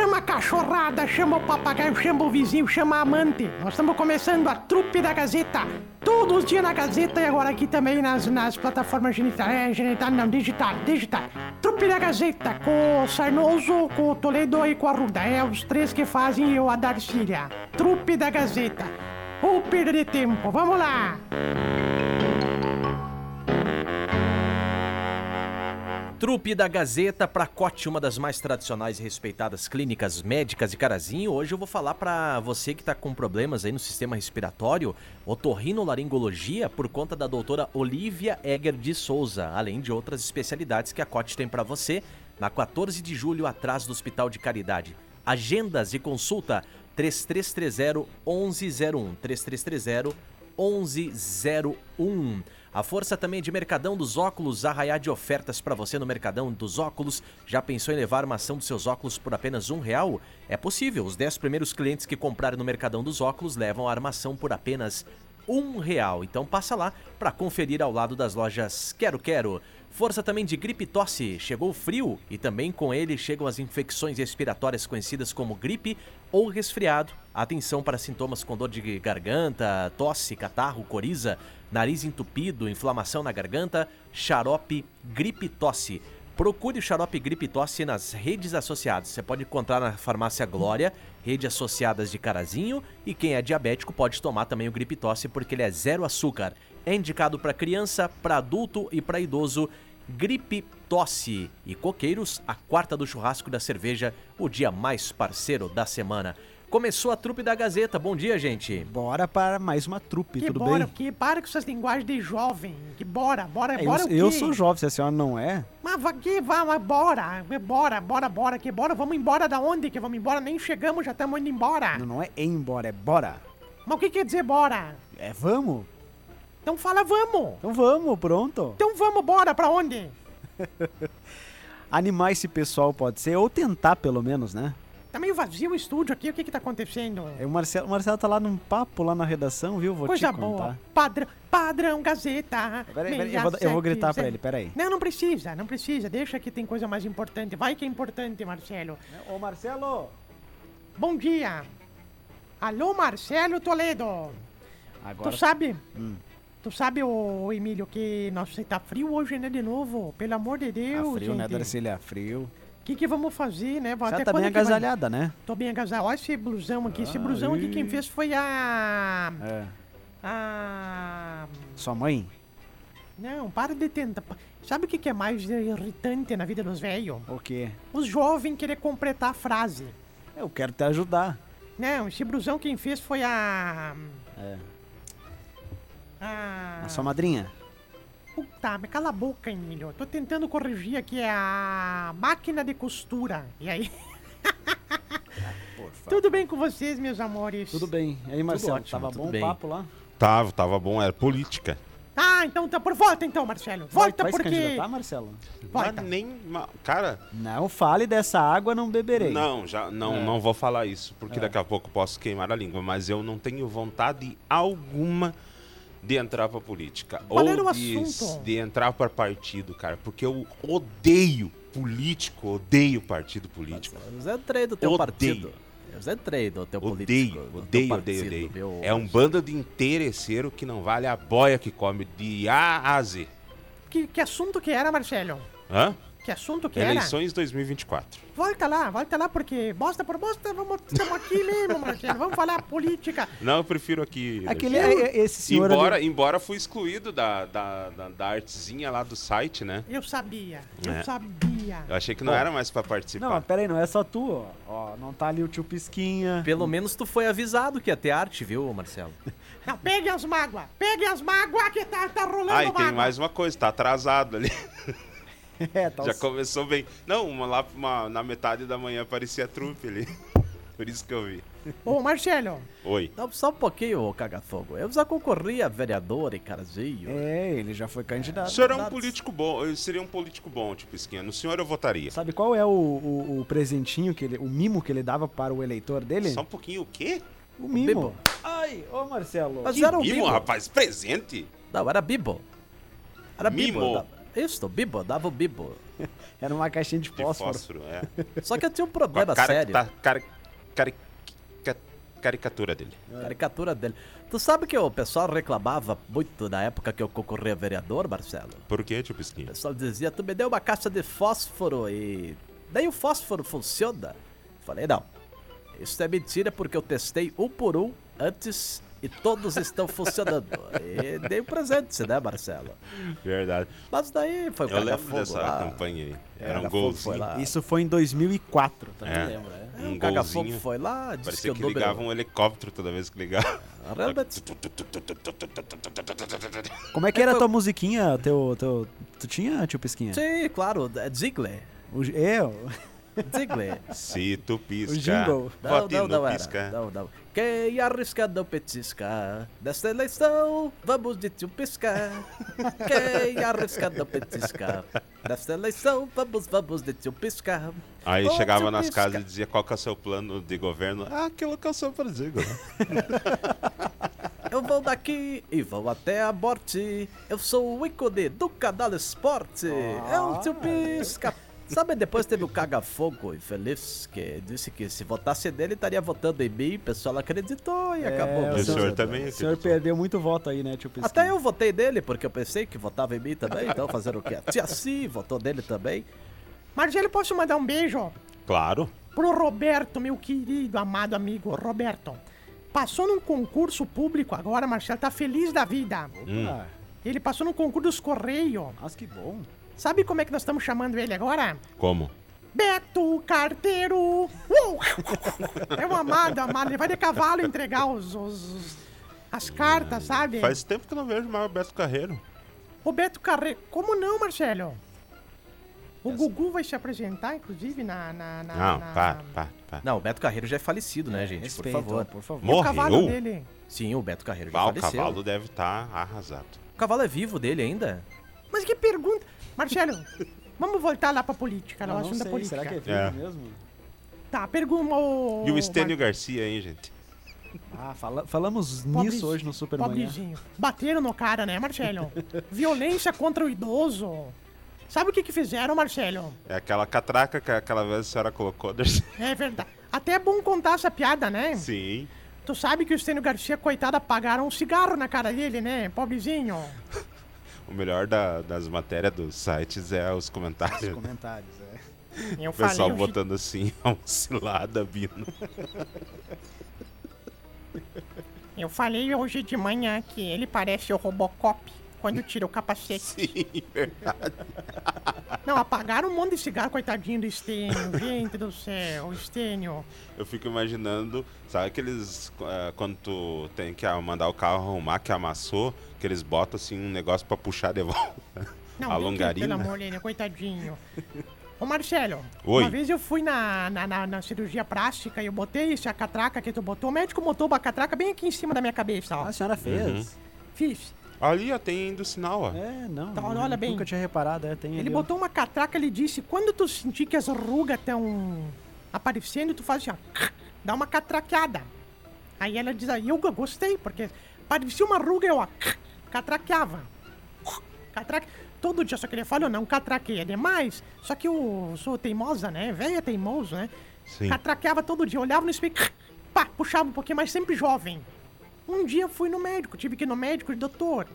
chama a cachorrada, chama o papagaio, chama o vizinho, chama a amante. Nós estamos começando a trupe da Gazeta. Todos os dias na Gazeta e agora aqui também nas, nas plataformas genital. É, genital não, digital, digital. Trupe da Gazeta, com o Sarnoso, com o Toledo e com a Ruda. É os três que fazem eu a Darcília. Trupe da Gazeta. Ou perder tempo, vamos lá! Trupe da Gazeta Pracote, uma das mais tradicionais e respeitadas clínicas médicas de Carazinho. Hoje eu vou falar para você que está com problemas aí no sistema respiratório, otorrinolaringologia, por conta da doutora Olivia Egger de Souza, além de outras especialidades que a Cote tem para você, na 14 de julho, atrás do Hospital de Caridade. Agendas de consulta 3330 1101, 3330 1101. A força também de Mercadão dos Óculos, arraiar de ofertas para você no Mercadão dos Óculos. Já pensou em levar uma ação dos seus óculos por apenas um real? É possível. Os 10 primeiros clientes que comprarem no Mercadão dos Óculos levam a armação por apenas um real. Então passa lá para conferir ao lado das lojas Quero Quero. Força também de gripe tosse. Chegou o frio e também com ele chegam as infecções respiratórias conhecidas como gripe ou resfriado. Atenção para sintomas com dor de garganta, tosse, catarro, coriza, nariz entupido, inflamação na garganta, xarope, gripe tosse. Procure o xarope gripe tosse nas redes associadas. Você pode encontrar na farmácia Glória, rede associadas de Carazinho, e quem é diabético pode tomar também o gripe tosse porque ele é zero açúcar. É indicado para criança, para adulto e para idoso. Gripe Tosse e Coqueiros, a quarta do churrasco da cerveja, o dia mais parceiro da semana. Começou a trupe da Gazeta. Bom dia, gente. Bora para mais uma trupe, Que tudo bora, bem? que para com essas linguagens de jovem. Que bora, bora, É, bora eu, o quê? eu sou jovem, se a senhora não é. Mas que vá, mas bora, bora, bora, bora, que bora, vamos embora da onde que vamos embora? Nem chegamos, já estamos indo embora. Não, não é embora, é bora. Mas o que quer dizer bora? É vamos. Então fala vamos. Então vamos, pronto. Então vamos, bora, pra onde? Animar esse pessoal pode ser, ou tentar pelo menos, né? Tá meio vazio o estúdio aqui, o que que tá acontecendo? É, O Marcelo, o Marcelo tá lá num papo lá na redação, viu? Vou Coisa te contar. boa. Padrão, padrão Gazeta. Peraí, peraí, eu vou, eu vou gritar pra ele, peraí. Não, não precisa, não precisa. Deixa que tem coisa mais importante. Vai que é importante, Marcelo. Ô Marcelo! Bom dia. Alô, Marcelo Toledo. Agora. Tu sabe? Hum. Tu sabe, ô Emílio, que nossa, tá frio hoje, né, de novo? Pelo amor de Deus, Tá frio, né, gente. Darcília? Frio. O que que vamos fazer, né? Você Até tá bem que vai- agasalhada, né? Tô bem agasalhado. Olha esse blusão aqui. Esse Ah, blusão aqui quem fez foi a... É. A... Sua mãe? Não, para de tentar. Sabe o que que é mais irritante na vida dos velhos? O quê? Os jovens querer completar a frase. Eu quero te ajudar. Não, esse blusão quem fez foi a... É. A... A sua madrinha? Puta, mas cala a boca, Emílio. Tô tentando corrigir aqui é a máquina de costura. E aí? Tudo bem com vocês, meus amores? Tudo bem. E aí, Marcelo, ótimo, tava tudo bom bem. o papo lá? Tava, tava bom, era política. Ah, então tá por volta então, Marcelo. Volta vai, vai porque se candidatar, Marcelo? Volta. Mas nem. Cara, Não fale dessa água, não beberei. não, já não, É. não vou falar isso, porque É. daqui a pouco eu posso queimar a língua, mas eu não tenho vontade alguma de entrar pra política. Qual ou era o de, assunto? de entrar pra partido, cara, porque eu odeio político, odeio partido político. Eu já entrei do teu Odeio. partido. Eu entrei do teu Odeio, político. teu odeio, partido, odeio, odeio. É um bando de interesseiro que não vale a boia que come de A a Z. que, que assunto que era, Marcelo? Hã? Que assunto que era? Eleições 2024. Volta lá, volta lá, porque bosta por bosta, vamos, estamos aqui mesmo, Marcelo. Vamos falar política. Não, eu prefiro aqui. Aquele, é- esse senhor Embora, ali- embora fui excluído da, da, da, da artezinha lá do site, né? Eu sabia, eu É. sabia. Eu achei que não Bom. era mais pra participar. Não, peraí, não é só tu, ó. Ó, não tá ali o tio Pisquinha. Pelo menos tu foi avisado que ia ter arte, viu, Marcelo? Não, peguem as mágoas, peguem as mágoas que tá, tá rolando Ah, e tem mágoa. mais uma coisa, tá atrasado ali. É, tá Já os- começou bem. Não, uma lá uma- na metade da manhã parecia trupe ali. Por isso que eu vi. Ô, Marcelo, Oi. Não, só um pouquinho, ô cagafogo. Eu já concorri a vereador em Carazinho. É, ele já foi candidato. O senhor é um político bom, eu seria um político bom, tipo Esquinha. No senhor eu votaria. Sabe qual é o, o, o presentinho, que ele, o mimo que ele dava para o eleitor dele? Só um pouquinho o quê? O mimo. Bibo. Ai, ô Marcelo. Mas Que era um mimo, rapaz, presente? Não, era Bibo. Era Bibo. Mimo. Da- Isso, bibo, dava o bibo. Era uma caixinha de De fósforo. fósforo, é. Só que eu tinha um problema cara, sério. tá, cara, cari- ca- caricatura dele. Caricatura dele. Tu sabe que o pessoal reclamava muito na época que eu concorria a vereador, Marcelo? Por que, tio O Pisquinha? pessoal dizia, tu me deu uma caixa de fósforo e. Daí o fósforo funciona? Falei, não. Isso é mentira porque eu testei um por um antes e todos estão funcionando. E dei um presente, né, Marcelo? Verdade. Mas daí foi o Eu lembro Caga-Fogo dessa lá. campanha aí. Era um foi golzinho. lá. Isso foi em 2004. Tá? É. Lembra, né? Um o Caga-Fogo golzinho. foi lá, disse que Parecia o que número... ligava um helicóptero toda vez que ligava. Realmente, Como é que era a tua musiquinha? Teu, teu, tu tinha, tio Pisquinha? sim, claro, é Ziggler. O, eu? Ziggler. Se tu pisca, jingle. Não, vote não, não pisca. era. Não, não. Quem arrisca não petisca. Nesta eleição, vamos de tio piscar. Quem arrisca não petisca. Nesta eleição, vamos, vamos de tio piscar. Aí Ô, chegava tio nas Pisca. casas e dizia qual que é o seu plano de governo. Ah, aquilo que eu sou para dizer. Eu vou daqui e vou até a morte. Eu sou o ícone do canal Esporte. É o tio Pisca. Sabe, depois teve o Caga-Fogo infeliz, que disse que se votasse nele, estaria votando em mim. O pessoal acreditou e acabou. É, o Mas senhor eu- também O senhor perdeu muito voto aí, né, tio Pisquinha? Até eu votei nele, porque eu pensei que votava em mim também, então fazer o quê? A tia Si votou nele também. Marcelo, posso mandar um beijo Claro. pro Roberto, meu querido, amado amigo Roberto. Passou num concurso público agora, Marcelo, tá feliz da vida. Ah, Ele passou num concurso dos Correios. nossa, que bom. Sabe como é que nós estamos chamando ele agora? Como? Beto Carteiro! É um amado, amado. Ele vai de cavalo entregar os, os- os- as cartas, sabe? Faz tempo que eu não vejo mais o Beto Carreiro. O Beto Carreiro. Como não, Marcelo? O Gugu vai se apresentar, inclusive, na. na, na Não, na- pá, pá, pá. Não, o Beto Carreiro já é falecido, né, gente? Respeito, por favor. por favor. E o cavalo Morreu? dele. Sim, o Beto Carreiro já Ah, o faleceu. cavalo deve estar arrasado. O cavalo é vivo dele ainda? Mas que pergunta. Marcelo, vamos voltar lá pra política, lá, Eu o não assunto da política. será que é vivo É. mesmo? Tá, pergunta. O... E o Estênio Garcia, hein, gente? Ah, fala- falamos Pobrezinho, nisso hoje no Supermanhã. Pobrezinho. Bateram no cara, né, Marcelo? Violência contra o idoso. Sabe o que que fizeram, Marcelo? É aquela catraca que aquela vez a senhora colocou. Darcy. É verdade. Até é bom contar essa piada, né? Sim. Tu sabe que o Estênio Garcia, coitado, apagaram um cigarro na cara dele, né? Pobrezinho. O melhor da- das matérias dos sites é os Os comentários. comentários, é. Eu O pessoal falei, eu botando assim, a cilada vindo. Eu falei hoje de manhã que ele parece o Robocop quando tira o capacete. Sim, verdade. Não, apagaram um monte de cigarro, coitadinho do Estênio. Gente do céu, o Estênio. Eu fico imaginando, sabe aqueles. eh, quando tu tem que ah, mandar o carro arrumar, que amassou, que eles botam assim um negócio pra puxar de volta. Não, a longarina. Pelo amor de Deus, coitadinho. Ô Marcelo, Oi. uma vez eu fui na, na, na- na cirurgia plástica e eu botei essa catraca que tu botou. O médico botou uma catraca bem aqui em cima da minha cabeça, ó. Ah, a senhora fez? Uhum. Fiz. Ali, ó, tem do sinal, ó. É, não. Tá, olha bem. Nunca tinha reparado, é, tem Ele ali, ó. botou uma catraca, ele disse, quando tu sentir que as rugas estão aparecendo, tu faz assim, ó, dá uma catraqueada. Aí ela diz, aí eu gostei, porque parecia uma ruga, eu ó, catraqueava. Catraque... Todo dia, só que ele fala, não, catraqueia demais. Só que eu sou teimosa, né? Velha teimoso, né? Sim. Catraqueava todo dia, olhava no espelho, pá, puxava um pouquinho, mas sempre jovem. Um dia fui no médico, tive que ir no médico, doutor.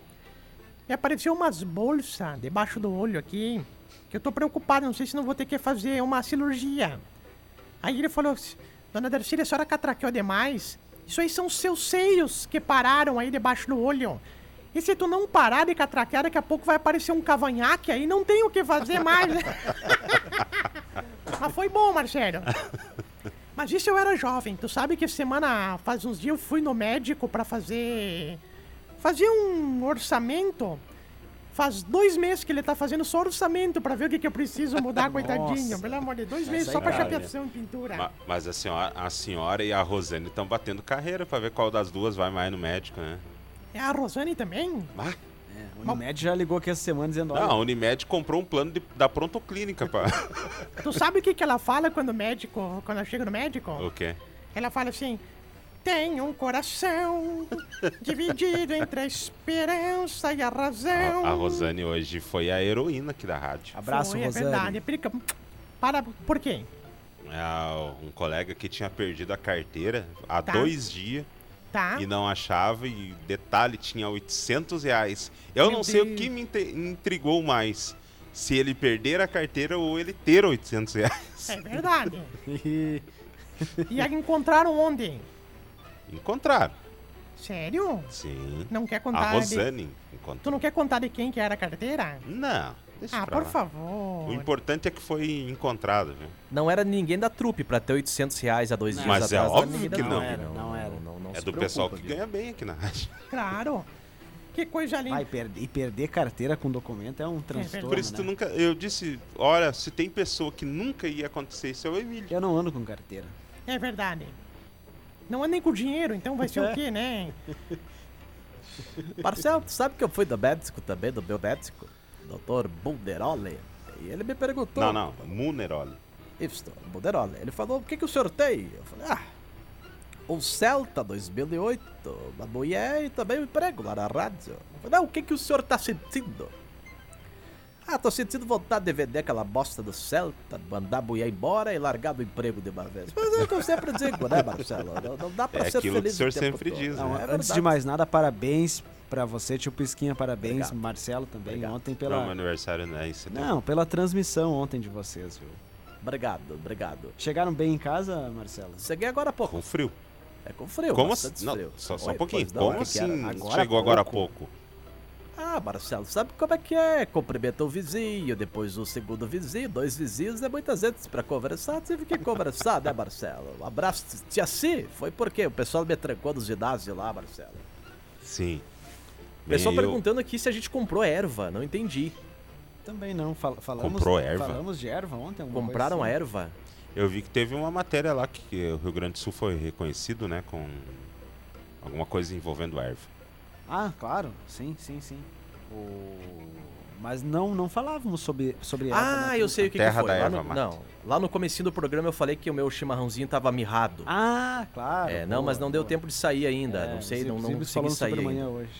E apareceu umas bolsas debaixo do olho aqui, que eu tô preocupado, não sei se não vou ter que fazer uma cirurgia. Aí ele falou, dona Darcília, a senhora catraqueou demais. Isso aí são seus seios que pararam aí debaixo do olho. E se tu não parar de catraquear, daqui a pouco vai aparecer um cavanhaque aí, não tem o que fazer mais. Mas foi bom, Marcelo. Mas isso eu era jovem. Tu sabe que semana, faz uns dias, eu fui no médico pra fazer. Fazer um orçamento. Faz dois meses que ele tá fazendo só orçamento pra ver o que, que eu preciso mudar, coitadinho. Pelo amor de Deus, dois meses só pra cara. chapeação e pintura. Ma- Mas a senhora, a senhora e a Rosane estão batendo carreira pra ver qual das duas vai mais no médico, né? É a Rosane também? Ah, É, o Unimed já ligou aqui essa semana dizendo, olha, não, a Unimed comprou um plano de- da Prontoclínica pra... Tu sabe o que, que ela fala quando o médico. Quando ela chega no médico? o quê? Ela fala assim: tenho um coração dividido entre a esperança e a razão. A, a Rosane hoje foi a heroína aqui da rádio. Abraço, Foi, Rosane. É verdade. Perica- Para, por quê? É, um colega que tinha perdido a carteira há Tá. dois dias Tá? e não achava, e detalhe, tinha 800 reais. Eu Meu não sei o Deus. que me intrigou mais. Se ele perder a carteira ou ele ter 800 reais. É verdade. E aí encontraram onde? Encontraram. Sério? Sim. Não quer A contar de... Rosane Tu encontrou. não quer contar de quem que era a carteira? Não, deixa Ah, por lá. favor. O importante é que foi encontrado, viu? Não era ninguém da trupe pra ter 800 reais há dois Não. dias Mas é atrás. não era óbvio que trupe, não. era, não era. Não, não é do pessoal que preocupa, viu? ganha bem aqui na rádio. Claro. Que coisa linda. Vai, per- e perder carteira com documento é um transtorno, Por isso né? tu nunca. Eu disse, olha, se tem pessoa que nunca ia acontecer isso é o Emílio. Eu não ando com carteira. É verdade. Não andem com dinheiro, então vai ser É. o quê, né? Marcelo, tu sabe que eu fui do médico também, do meu médico, Dr. Bulderoli, e ele me perguntou... Não, não, Muneroli. Isso, Bulderoli. Ele falou, o que, que o senhor tem? Eu falei, ah, um Celta 2008, uma mulher e também um emprego lá na rádio. Eu falei, não, o que, que o senhor tá sentindo? Ah, tô sentindo vontade de vender aquela bosta do Celta, mandar a mulher embora e largar do emprego de uma vez. Mas é o que eu sempre digo, né, Marcelo? Não, não dá pra É ser aquilo que feliz o senhor sempre todo. diz, Não, né? É antes de mais nada, parabéns pra você, tio Pisquinha, parabéns, Obrigado. Marcelo também, Obrigado. ontem Não, pela... meu aniversário não é isso. Não, pela transmissão ontem de vocês, viu? Obrigado, obrigado. Chegaram bem em casa, Marcelo? Cheguei agora há pouco. Com frio. É com frio. Como assim? Não, só, só Oi, um pouquinho. pois não, Como era? assim Agora chegou agora há pouco. pouco? Ah, Marcelo, sabe como é que é? Cumprimenta o vizinho, depois o segundo vizinho, dois vizinhos, é muitas vezes pra conversar, tive que conversar, né, Marcelo? Um abraço, tia Si, foi porque o pessoal me trancou nos ginásios lá, Marcelo. Sim. O pessoal Bem, eu- perguntando aqui se a gente comprou erva, não entendi. Também não, fal- falamos... Comprou erva? Falamos de erva ontem? Compraram a assim? erva? Eu vi que teve uma matéria lá que, que o Rio Grande do Sul foi reconhecido, né, com alguma coisa envolvendo erva. Ah, claro, sim, sim, sim. O... Mas não, não falávamos sobre, sobre erva. Ah, né? eu sei o que, que Terra foi. da Lá erva no, não, lá no comecinho do programa eu falei que o meu chimarrãozinho tava mirrado. Ah, claro. é, não, boa, mas não deu boa. tempo de sair ainda, É, não sei, não, não consegui sair.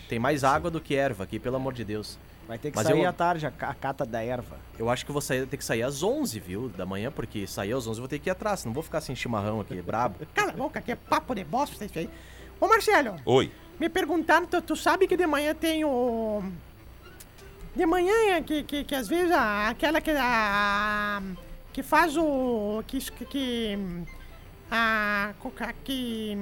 Tem mais água do que erva aqui, pelo amor de Deus. Vai ter que Mas sair eu- à tarde a, a cata da erva. Eu acho que eu vou sair, ter que sair às 11, viu, da manhã, porque sair às 11 eu vou ter que ir atrás, não vou ficar sem chimarrão aqui, brabo. Cala a boca, que é papo de bosta isso aí. Ô, Marcelo, Oi. me perguntaram, tu, tu sabe que de manhã tem o... De manhã é que, que, que às vezes a, aquela que... A, que faz o... Que... que, a... Que...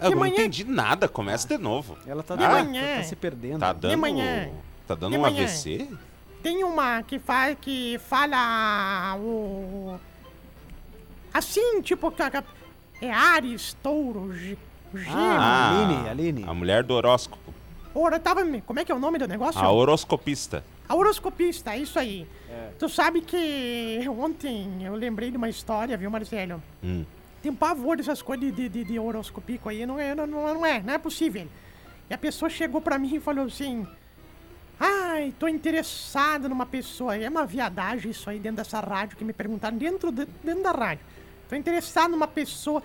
Eu De não manhã- entendi nada, começa de novo. Ela tá, De tá- manhã. tá se perdendo. Tá dando. manhã. Tá dando De um manhã. AVC? Tem uma que faz que fala o assim, tipo é Ares, Touro, Gêmeos. Ah, Aline, Aline. A mulher do horóscopo. Ora, tava me- como é que é o nome do negócio? A horoscopista. A horoscopista, é isso aí. É. Tu sabe que ontem eu lembrei de uma história, viu, Marcelo? Hum. Tem um pavor dessas coisas de, de, de, de horoscopico aí, não é, não, não é, não é possível. E a pessoa chegou pra mim e falou assim: Ai, tô interessado numa pessoa. É uma viadagem isso aí dentro dessa rádio que me perguntaram dentro, de- dentro da rádio. Tô interessado numa pessoa.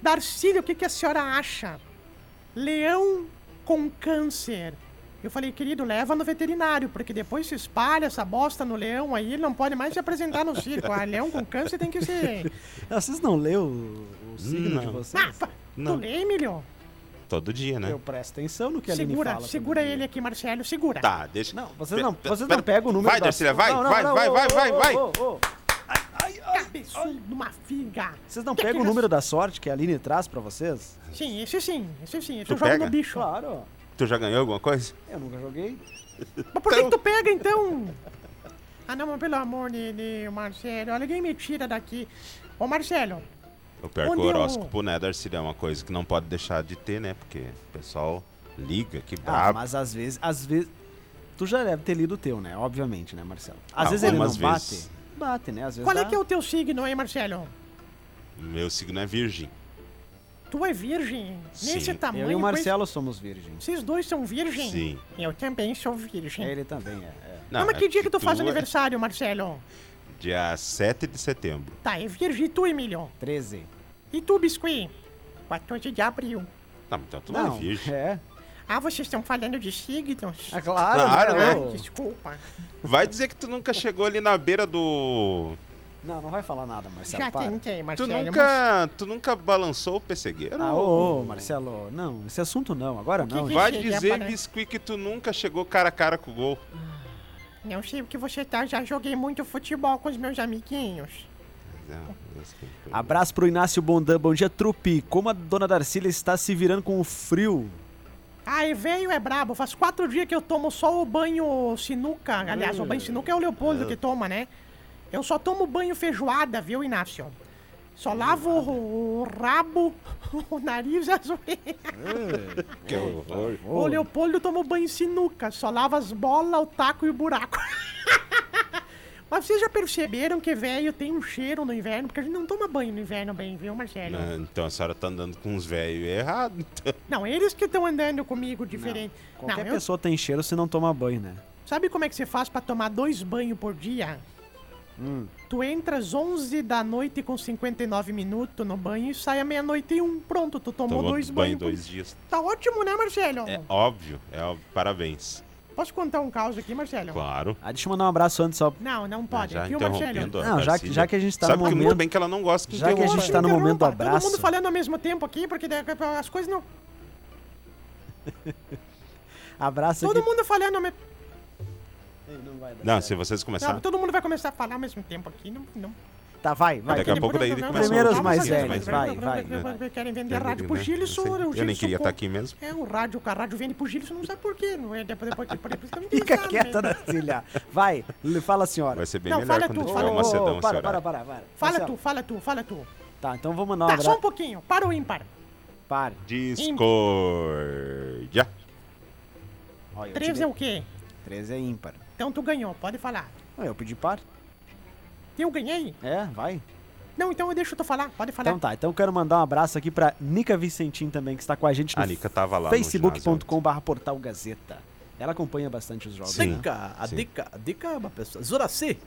Darcílio, o que, que a senhora acha? Leão com câncer. Eu falei, querido, leva no veterinário, porque depois se espalha essa bosta no leão aí, ele não pode mais se apresentar no circo. Ah, leão com câncer tem que ser. Ah, Vocês não leu o, o signo de Não. vocês? Ah, Não. tu lê, Emílio? Todo dia, né? Eu presto atenção no que a Segura, fala. segura dia. ele aqui, Marcelo, segura. Tá, deixa. Não, vocês não, vocês não pegam o número Vai, da- Darcília, vai, Não, não, vai, não, vai, vai, vai, ô, vai. Cabeçudo de uma figa. Vocês não Que pegam o que número da sorte que a Aline traz pra vocês? Sim, esse sim, esse sim. Esse Tu eu jogo pega? no bicho. Claro. Tu já ganhou alguma coisa? Eu nunca joguei. Mas por que, que tu pega, então? Ah, não, mas pelo amor de Deus, Marcelo. Olha, alguém me tira daqui. Ô, Marcelo, O pior que Onde o eu- horóscopo, né, Darcília, é uma coisa que não pode deixar de ter, né? Porque o pessoal liga, que Ah, brabo. mas às vezes, às vezes. Tu já deve ter lido o teu, né? Obviamente, né, Marcelo? Às vezes ele não Algumas vezes. Bate. Né? Às vezes qual é dá. que é o teu signo aí, Marcelo? Meu signo é virgem. Tu é virgem? Nesse Sim. tamanho, Eu e o pois- Marcelo somos virgens. Vocês dois são virgem? Sim. Eu também sou virgem. Ele também é. é. Não, mas que dia que tu faz é aniversário, Marcelo? Dia 7 de setembro. Tá, é virgem. E tu, Emílio? 13. E tu, Biscuit? 14 de abril. Não, então tu Não, não é virgem. é. Ah, vocês estão falando de signos? É claro, Claro, né? né? Desculpa. Vai dizer que tu nunca chegou ali na beira do. Não, não vai falar nada, Marcelo. Já para. tentei, Tu Marcelo. mas- nunca, tu nunca balançou o pessegueiro? Ah, ô, ô, Marcelo, não, esse assunto não, agora que não. que- gente. Vai dizer. Biscuit, que tu nunca chegou cara a cara com o gol. Não sei o que você tá, já joguei muito futebol com os meus amiguinhos. Biscuit. Abraço pro Inácio Bondan, bom dia, trupe. Como a dona Darcília está se virando com o frio? Ai, veio é brabo. Faz quatro dias que eu tomo só o banho sinuca. Aliás, o banho sinuca é o Leopoldo que toma, né? Eu só tomo banho feijoada, viu, Inácio? Só lavo o, o rabo, o nariz e as orelhas. Que horror. O Leopoldo toma o banho sinuca. Só lava as bolas, o taco e o buraco. Mas vocês já perceberam que velho tem um cheiro no inverno? Porque a gente não toma banho no inverno bem, viu, Marcelo? Ah, Então a senhora tá andando com uns velhos errados. Então. Não, eles que estão andando comigo diferente. Não, Qualquer eu- pessoa tem cheiro se não toma banho, né? Sabe como é que você faz pra tomar dois banhos por dia? Hum. Tu entra às 11 da noite com 59 minutos no banho e sai à meia-noite e um. Pronto, tu tomou Tomou dois banho banhos. por- dois dias. Tá ótimo, né, Marcelo? É óbvio, é óbvio. Parabéns. Posso contar um caos aqui, Marcelo? Claro. Ah, deixa eu mandar um abraço antes só. Não, não pode, já viu, Marcelo? interrompendo a Não, já que- já que a gente tá Sabe no que muito momento- bem que ela não gosta que Já que a gente tá no momento do. Todo abraço. mundo falando ao mesmo tempo aqui, porque as coisas não. Abraço Todo aqui. mundo falando ao mesmo Não vai dar Não, certo. se vocês Não, começarem. todo mundo vai começar a falar ao mesmo tempo aqui. Não, não. Tá, vai, vai. Daqui a pouco daí Vamos- começa Primeiro os mais os velhos, mais vai, velhos. vai. Querem vender né? rádio pro Eu Gilson, o Eu nem Gilson queria estar aqui mesmo. É, o rádio, a rádio vende pro Gilson, não sabe por quê. Não é, depois, depois, depois, depois, depois, Fica sabe, quieta, né? Darcília. Vai, fala a senhora. Vai ser bem melhor fala quando tu, tiver fala. uma sedão para, para, para, para. Fala tu, fala tu, fala tu. Tá, então vou mandar um Tá, só um pouquinho. Para o ímpar. Pare. Discordia. Olha, eu 13 te é o quê? 13 é ímpar. Então tu ganhou, pode falar. Eu pedi par. Eu ganhei? É, vai. Não, então eu deixo tu falar, pode falar. Então tá, então eu quero mandar um abraço aqui pra Nica Vicentim também, que está com a gente no A Nica tava lá facebook.com.br portal Gazeta. Ela acompanha bastante os jogos, Sim. né? Dica, a Sim. dica, a dica é uma pessoa. Zuraci.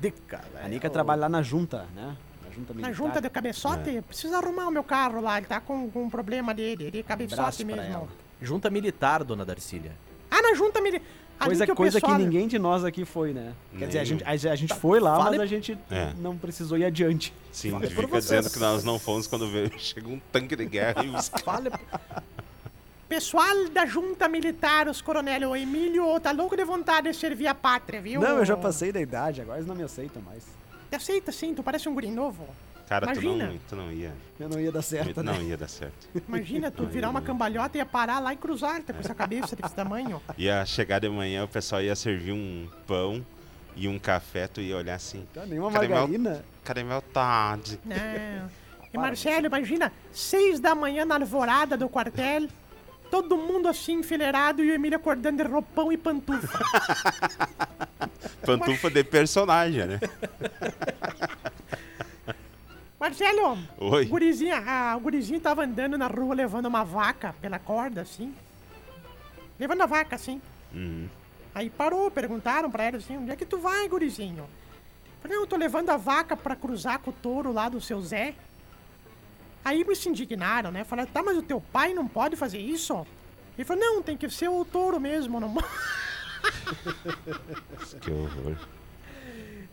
Dica, velho. A Nica trabalha lá na junta, né? Na junta militar. Na junta do cabeçote, precisa arrumar o meu carro lá, ele tá com, com um problema dele, ele é cabeçote pra mesmo. Junta militar, dona Darcília. Ah, na junta me... Coisa, que coisa que ninguém de nós aqui foi, né? Quer dizer, a gente, a, a gente foi lá, Fale- mas a gente É. não precisou ir adiante. Sim, por fica vocês. dizendo que nós não fomos quando veio, chega um tanque de guerra e os Fale. Pessoal da junta militar, os coronel, o Emílio tá louco de vontade de servir a pátria, viu? Não, eu já passei da idade, agora eles não me aceitam mais. Aceita sim, tu parece um guri novo. Cara, tu Imagina. não, tu não ia. Eu não ia dar certo, né? Não ia dar certo. Imagina tu virar uma cambalhota e ia parar lá e cruzar tá com essa cabeça desse tamanho. Ia chegar de manhã, o pessoal ia servir um pão e um café, tu ia olhar assim. Tá, nenhuma Cadê meu- margarina. Cadê meu tarde? Não. E Marcelo, imagina, seis da manhã na alvorada do quartel, todo mundo assim enfileirado e o Emílio acordando de roupão e pantufa. Pantufa de personagem, né? Marcelo, Oi. o gurizinho, ah, o gurizinho tava andando na rua levando uma vaca pela corda, assim. Levando a vaca, assim. Uhum. Aí parou, perguntaram pra ele assim, onde é que tu vai, gurizinho? Falei, não, eu tô levando a vaca pra cruzar com o touro lá do seu Zé. Aí eles se indignaram, né? Falaram, tá, mas o teu pai não pode fazer isso? Ele falou, não, tem que ser o touro mesmo, não... Que horror.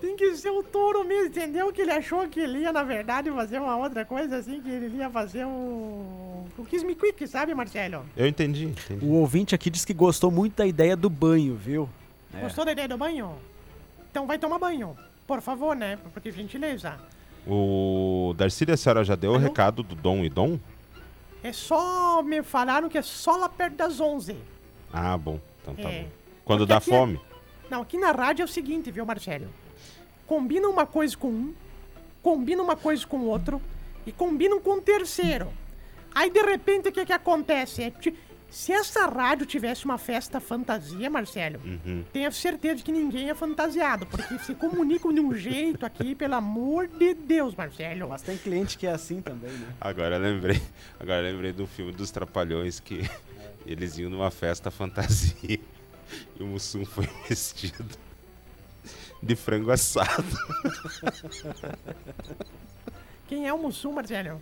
Tem que ser o touro mesmo, entendeu? Que ele achou que ele ia, na verdade, fazer uma outra coisa assim, que ele ia fazer o... O Kiss Me Quick, sabe, Marcelo? Eu entendi, entendi. O ouvinte aqui disse que gostou muito da ideia do banho, viu? É. Gostou da ideia do banho? Então vai tomar banho. Por favor, né? Por gentileza. O Darcy, a senhora já deu o Alô? recado do Dom e Dom? É só. Me falaram que é só lá perto das 11. Ah, bom. Então tá É. bom. Quando Porque dá aqui é- fome. Não, aqui na rádio é o seguinte, viu, Marcelo? Combina uma coisa com um, combina uma coisa com o outro e combinam com o terceiro. Aí de repente o que que acontece? É, ti- se essa rádio tivesse uma festa fantasia, Marcelo, Uhum. tenha certeza que ninguém é fantasiado, porque se comunicam de um jeito aqui, pelo amor de Deus, Marcelo. Mas tem cliente que é assim também, né? Agora eu lembrei. Agora eu lembrei do filme dos Trapalhões que eles iam numa festa fantasia e o Mussum foi vestido de frango assado. Quem é o Mussum, Marcelo?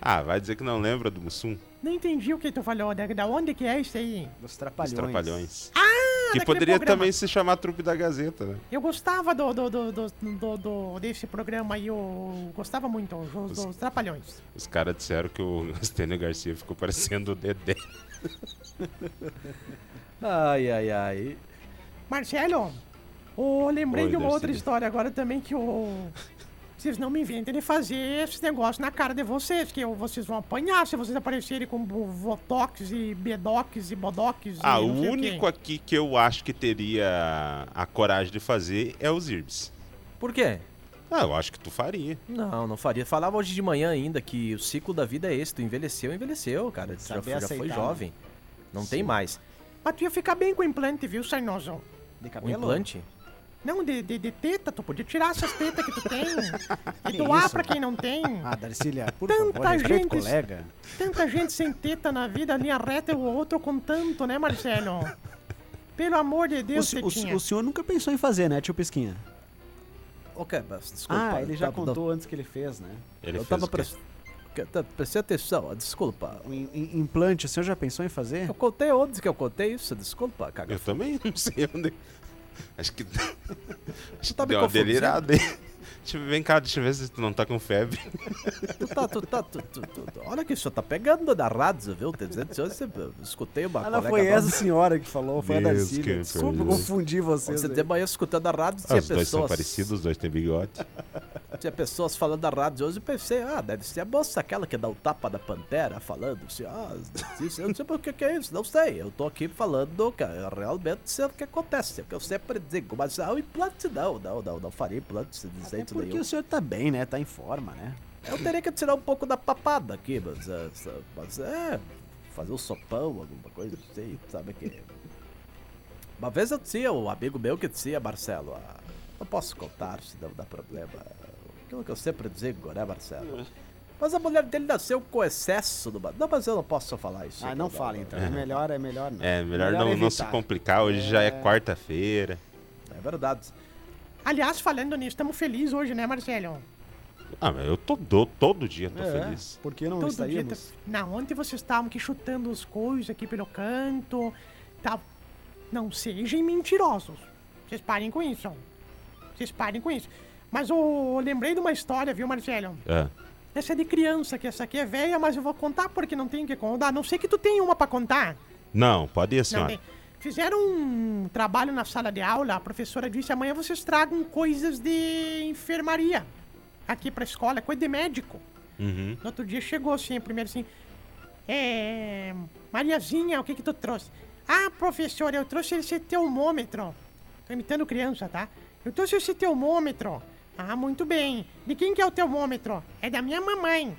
Ah, vai dizer que não lembra do Mussum? Não entendi o que tu falou. Da, da onde que é isso aí? Dos Os trapalhões. Trapalhões. Ah, que poderia programa. também se chamar Trupe da Gazeta, né? Eu gostava do, do, do, do, do- do- desse programa aí, eu gostava muito, os, dos Trapalhões. Os caras disseram que o Estênio Garcia ficou parecendo o Dedé. Ai, ai, ai. Marcelo, eu lembrei Oi, de uma outra história agora também que o. Vocês não me inventem de fazer esse negócio na cara de vocês, que eu- vocês vão apanhar se vocês aparecerem com bo- Votox e Bedox e Bodox. Ah, e o único quê. aqui que eu acho que teria a coragem de fazer é os Irbs. Por quê? Ah, eu acho que tu faria. Não, não faria. Falava hoje de manhã ainda que o ciclo da vida é esse. Tu envelheceu, envelheceu, cara. Tu já, já foi aceitar, jovem. Não tem mais. Mas tu ia ficar bem com o implante, viu, Sarnoso? De O cabelo? implante? Não, de, de, de teta, tu podia tirar essas tetas que tu tem e Que doar isso? pra quem não tem. Ah, Darcília, por Tanta favor, o gente- colega. Tanta gente sem teta na vida, linha reta e o outro com tanto, né, Marcelo? Pelo amor de O, Deus, o, tetinha. o senhor nunca pensou em fazer, né, tio Pesquinha? Ok, mas desculpa. ah, ele já tava- contou antes que ele fez, né? Ele Eu fez tava o quê? prestando. Prestei atenção, desculpa. O im- im- implante, o senhor já pensou em fazer? Eu contei onde que eu contei isso? Desculpa, caga. Eu também não sei onde. Acho que. Acho tá que me deu uma delirada aí. Vem cá, deixa eu ver se tu não tá com febre. Tu tá, tu tá, tu, tu, tu- tu- olha que o senhor tá pegando da rádio, viu? Tem dizendo que hoje eu escutei uma Ah, não, colega foi essa senhora que falou, foi a Deus Darcília. que Desculpa, perdoe. confundi vocês. Você de manhã escutando a rádio, Ah, tinha os dois são pessoas. parecidos, os dois têm bigode. Tinha pessoas falando da rádio hoje e pensei, ah, deve ser a moça aquela que dá o tapa da pantera falando assim, ah, isso, eu não sei por que que é isso, não sei. Eu tô aqui falando, cara, realmente sei o que acontece, é o que eu sempre digo, mas ah, o implante não, não, não, não faria implante de Até jeito porque nenhum. o senhor tá bem, né? Tá em forma, né? Eu teria que tirar um pouco da papada aqui, mas, é, mas é. Fazer um sopão, alguma coisa assim, sabe que. Uma vez eu tinha um amigo meu que dizia, Marcelo, ah, não posso contar se não dá problema. Aquilo que eu sempre digo, né, Marcelo? Mas a mulher dele nasceu com excesso do. Não, mas eu não posso falar isso. Ah, não fala então. É melhor, é melhor não. É, melhor, não, não se complicar. Hoje já é quarta-feira. É verdade. Aliás, falando nisso, estamos felizes hoje, né, Marcelo? Ah, mas eu tô do, todo dia tô É, feliz. Por que não Todo dia. estaríamos? tá- Não, ontem vocês estavam aqui chutando as coisas aqui pelo canto. Tá... Não sejam mentirosos. Vocês parem com isso. Vocês parem com isso. Mas eu lembrei de uma história, viu, Marcelo? Ah, Essa é de criança, que essa aqui é velha, mas eu vou contar porque não tenho o que contar. Não sei que tu tem uma pra contar. não, pode ir, Não senhora. tem. Fizeram um trabalho na sala de aula, a professora disse, amanhã vocês tragam coisas de enfermaria aqui pra escola, coisa de médico. Uhum. No outro dia chegou assim, primeiro assim, é... Mariazinha, o que que tu trouxe? Ah, professora, eu trouxe esse termômetro. Tô imitando criança, tá? Eu trouxe esse termômetro. Ah, muito bem. De quem que é o termômetro? É da minha mamãe.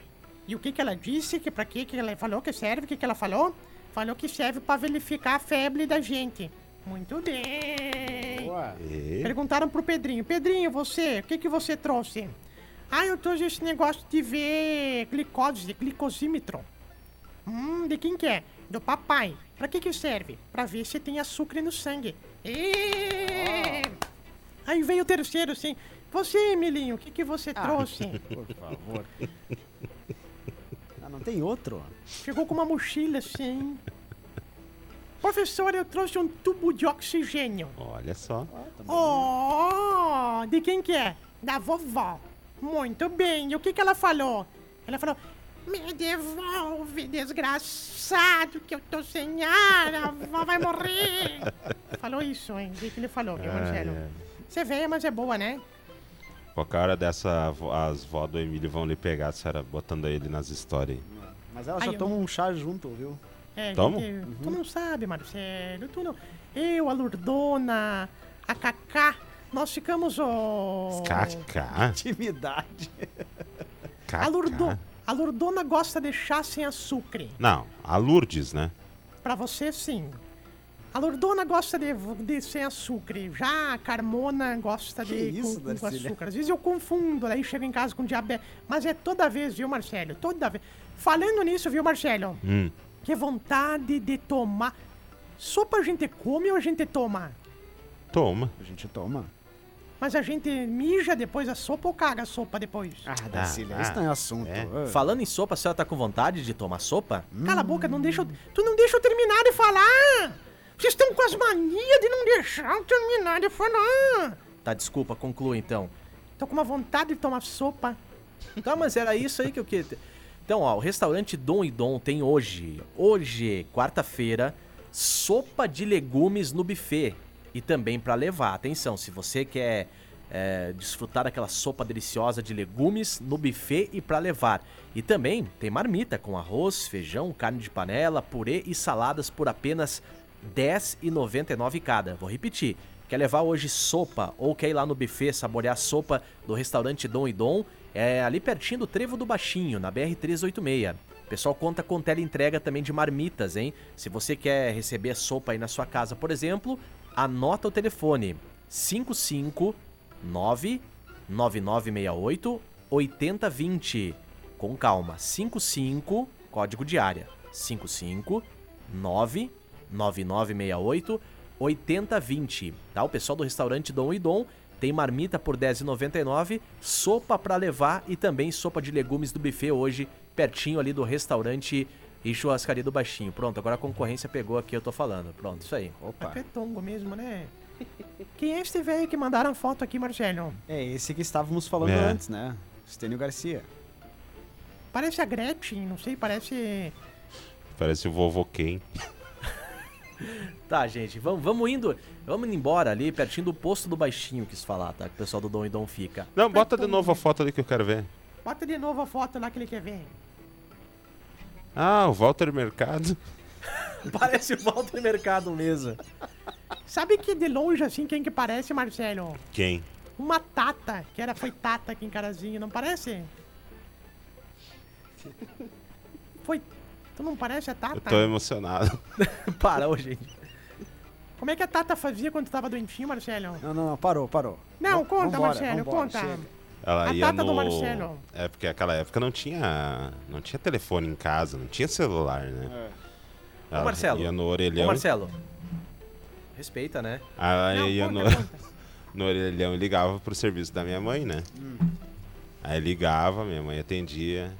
E o que que ela disse? Que pra que que ela falou que serve? O que que ela falou? Falou que serve pra verificar a febre da gente. Muito bem. Boa. E... Perguntaram pro Pedrinho: Pedrinho, você, o que, que você trouxe? Ah, eu trouxe esse negócio de ver glicose, glicosímetro. Hum, de quem que é? Do papai. Pra que que serve? Pra ver se tem açúcar no sangue. E... Aí veio o terceiro assim: Você, Emilinho, o que, que você trouxe? Por favor. Ah, não tem outro? Chegou com uma mochila assim. Professor, eu trouxe um tubo de oxigênio. Olha só. Oh, de quem que é? Da vovó. Muito bem. E o que que ela falou? Ela falou: Me devolve, desgraçado, que eu tô sem ar. A vovó vai morrer. falou isso, hein? O que que ele falou, viu, Marcelo? é. Você vê, mas é boa, né? Qualquer hora dessa, as vó do Emílio vão lhe pegar, a senhora botando ele nas histórias aí. Mas ela Aí, só eu- toma um chá junto, viu? É, Toma? gente, Tu não sabe, Marcelo. Tu não. Eu, a Lurdona, a Cacá, nós ficamos. Oh... Cacá? Intimidade. A, Lurdo... Cacá? a Lurdona gosta de chá sem açúcar. Não, a Lourdes, né? Pra você, sim. A Lurdona gosta de, de sem açúcar. Já a Carmona gosta Que de isso, com, com açúcar. Às vezes eu confundo, aí chego em casa com diabetes. Mas é toda vez, viu, Marcelo? Toda vez. Falando nisso, viu, Marcelo? Hum. Que vontade de tomar. Sopa a gente come ou a gente toma? Toma. A gente toma. Mas a gente mija depois a sopa ou caga a sopa depois? Ah, Darcília, isso não é assunto. é. Ah. Falando em sopa, a senhora tá com vontade de tomar sopa? Cala a boca, não deixa eu... Tu não deixa eu terminar de falar! Vocês estão com as manias de não deixar eu terminar de falar! Tá, desculpa, conclua então. Tô com uma vontade de tomar sopa. Tá, mas era isso aí que eu queria. Então, ó, o restaurante Dom e Dom tem hoje, hoje, quarta-feira, sopa de legumes no buffet. E também pra levar. Atenção, se você quer é, desfrutar daquela sopa deliciosa de legumes no buffet e pra levar. E também tem marmita com arroz, feijão, carne de panela, purê e saladas por apenas 10,99 cada. Vou repetir. Quer levar hoje sopa ou quer ir lá no buffet saborear sopa do restaurante Dom e Dom? É ali pertinho do Trevo do Baixinho, na BR-386. O pessoal conta com tela entrega também de marmitas, hein? Se você quer receber sopa aí na sua casa, por exemplo, anota o telefone 559 9968 8020. Com calma, 55, código de área. 55 9 9968 8020. Tá? O pessoal do restaurante Dom e Dom tem marmita por R$10,99, sopa para levar e também sopa de legumes do buffet hoje, pertinho ali do restaurante e churrascaria do Baixinho. Pronto, agora a concorrência pegou aqui, eu tô falando. Pronto, isso aí. Opa. É tongo mesmo, né? Quem é esse velho que mandaram foto aqui, Marcelo? É esse que estávamos falando É. antes, né? Estênio Garcia. Parece a Gretchen, não sei, parece... Parece o vovô Ken. Tá, gente, vamos, vamos indo, vamos indo embora ali, pertinho do posto do Baixinho, quis falar, tá? Que o pessoal do Dom e Dom fica. Não, bota de novo a foto ali que eu quero ver. Bota de novo a foto lá que ele quer ver. Ah, o Walter Mercado. Parece o Walter Mercado mesmo. Sabe que de longe, assim, quem que parece, Marcelo? Quem? Uma Tata, que era, foi Tata aqui em Carazinho, não parece? Foi... Tu não parece a Tata? Eu tô emocionado. Para, ô, gente. Como é que a Tata fazia quando tava doentinho, Marcelo? Não, não, não, parou, parou. Não, V- conta, vambora, Marcelo, vambora, conta. chega. Ela A ia Tata no... do Marcelo. É porque naquela época não tinha, não tinha telefone em casa, não tinha celular, né? Ela Marcelo. Ia no Ô, orelhão. Marcelo. Respeita, né? Ela Não, ia conta, no, conta. no orelhão e ligava pro serviço da minha mãe, né? Aí ligava, minha mãe atendia.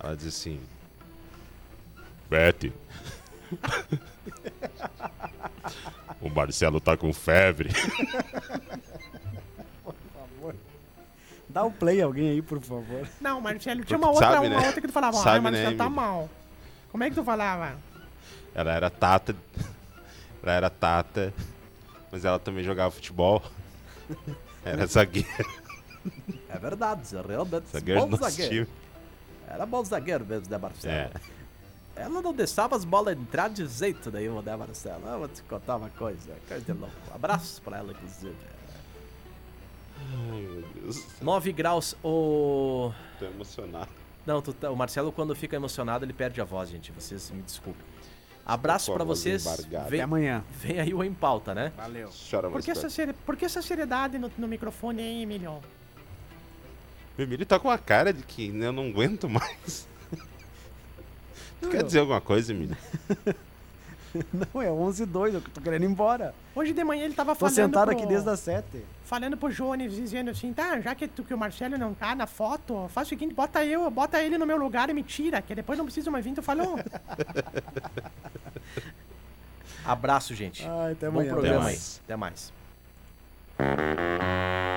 Ela dizia assim: Bete. o Marcelo tá com febre. Dá o play alguém aí, por favor. Não, Marcelo, tinha uma outra, sabe, uma né? outra que tu falava, Sabe, ah, Marcelo, né, tá mal. Como é que tu falava? Ela era tata. Ela era tata. Mas ela também jogava futebol. Era zagueira. É verdade, realmente. Zagueiro bom zagueiro. time. Era bom zagueiro mesmo, né, Marcelo? É. Ela não deixava as bolas entrar de jeito nenhum, né, Marcelo? Eu vou te contar uma coisa, coisa de louco. Abraços pra ela, inclusive. Ai, meu Deus. 9 graus, o... Tô emocionado. Não, tu tá- o Marcelo quando fica emocionado ele perde a voz, gente. Vocês me desculpem. Abraço a voz vocês. embargada. Vem, Até amanhã. vem aí o Em Pauta, né? Valeu. Chora Por que, essa seri... Por que essa seriedade no, no microfone aí, Emílio? O Emílio tá com uma cara de que eu não aguento mais. Tu quer dizer alguma coisa, Emílio? Não, é 11 h 2 eu tô querendo ir embora. Hoje de manhã ele tava Tô falando sentado pro... aqui desde as 7. Falando pro Jones, dizendo assim, tá, já que, tu, que o Marcelo não tá na foto, faz o seguinte, bota eu, bota ele no meu lugar e me tira, que depois não precisa mais vir, tu falou. Abraço, gente. Ai, até Bom amanhã. programa Até aí. mais. Até mais.